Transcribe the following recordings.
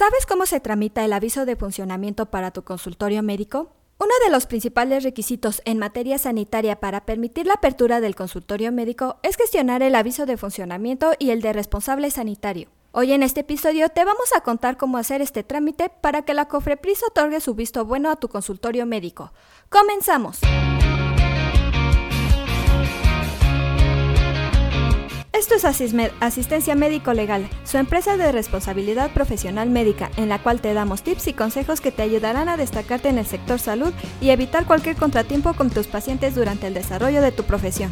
¿Sabes cómo se tramita el aviso de funcionamiento para tu consultorio médico? Uno de los principales requisitos en materia sanitaria para permitir la apertura del consultorio médico es gestionar el aviso de funcionamiento y el de responsable sanitario. Hoy en este episodio te vamos a contar cómo hacer este trámite para que la COFREPRIS otorgue su visto bueno a tu consultorio médico. ¡Comenzamos! Esto es Asistencia Médico Legal, su empresa de responsabilidad profesional médica, en la cual te damos tips y consejos que te ayudarán a destacarte en el sector salud y evitar cualquier contratiempo con tus pacientes durante el desarrollo de tu profesión.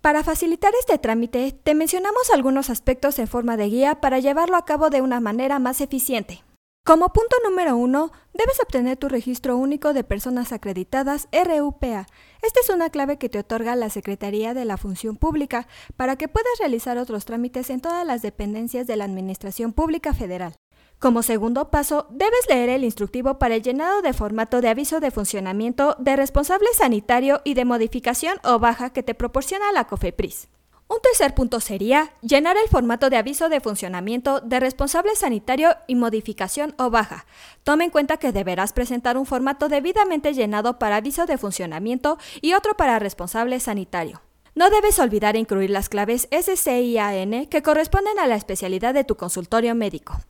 Para facilitar este trámite, te mencionamos algunos aspectos en forma de guía para llevarlo a cabo de una manera más eficiente. Como punto número uno, debes obtener tu registro único de personas acreditadas RUPA. Esta es una clave que te otorga la Secretaría de la Función Pública para que puedas realizar otros trámites en todas las dependencias de la Administración Pública Federal. Como segundo paso, debes leer el instructivo para el llenado de formato de aviso de funcionamiento de responsable sanitario y de modificación o baja que te proporciona la COFEPRIS. Un tercer punto sería llenar el formato de aviso de funcionamiento de responsable sanitario y modificación o baja. Tome en cuenta que deberás presentar un formato debidamente llenado para aviso de funcionamiento y otro para responsable sanitario. No debes olvidar incluir las claves SCIAN que corresponden a la especialidad de tu consultorio médico.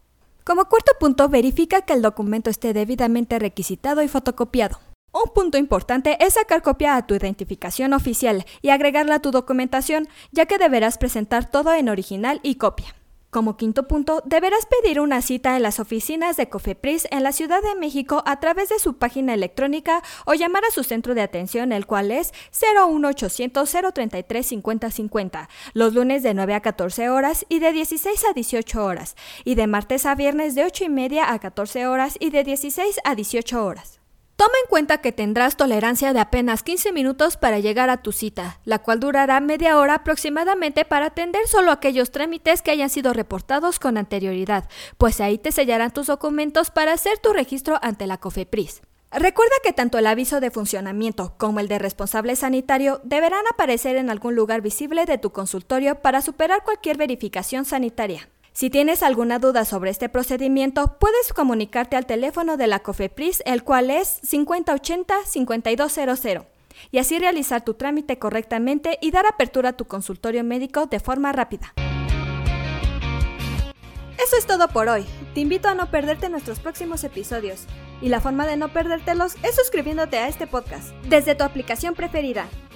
Como cuarto punto, verifica que el documento esté debidamente requisitado y fotocopiado. Un punto importante es sacar copia a tu identificación oficial y agregarla a tu documentación, ya que deberás presentar todo en original y copia. Como quinto punto, deberás pedir una cita en las oficinas de Cofepris en la Ciudad de México a través de su página electrónica o llamar a su centro de atención, el cual es 01800 033 5050, los lunes de 9 a 14 horas y de 16 a 18 horas, y de martes a viernes de 8 y media a 14 horas y de 16 a 18 horas. Toma en cuenta que tendrás tolerancia de apenas 15 minutos para llegar a tu cita, la cual durará media hora aproximadamente para atender solo aquellos trámites que hayan sido reportados con anterioridad, pues ahí te sellarán tus documentos para hacer tu registro ante la COFEPRIS. Recuerda que tanto el aviso de funcionamiento como el de responsable sanitario deberán aparecer en algún lugar visible de tu consultorio para superar cualquier verificación sanitaria. Si tienes alguna duda sobre este procedimiento, puedes comunicarte al teléfono de la COFEPRIS, el cual es 5080-5200, y así realizar tu trámite correctamente y dar apertura a tu consultorio médico de forma rápida. Eso es todo por hoy. Te invito a no perderte nuestros próximos episodios. Y la forma de no perdértelos es suscribiéndote a este podcast desde tu aplicación preferida.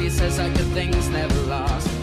he says I could things never last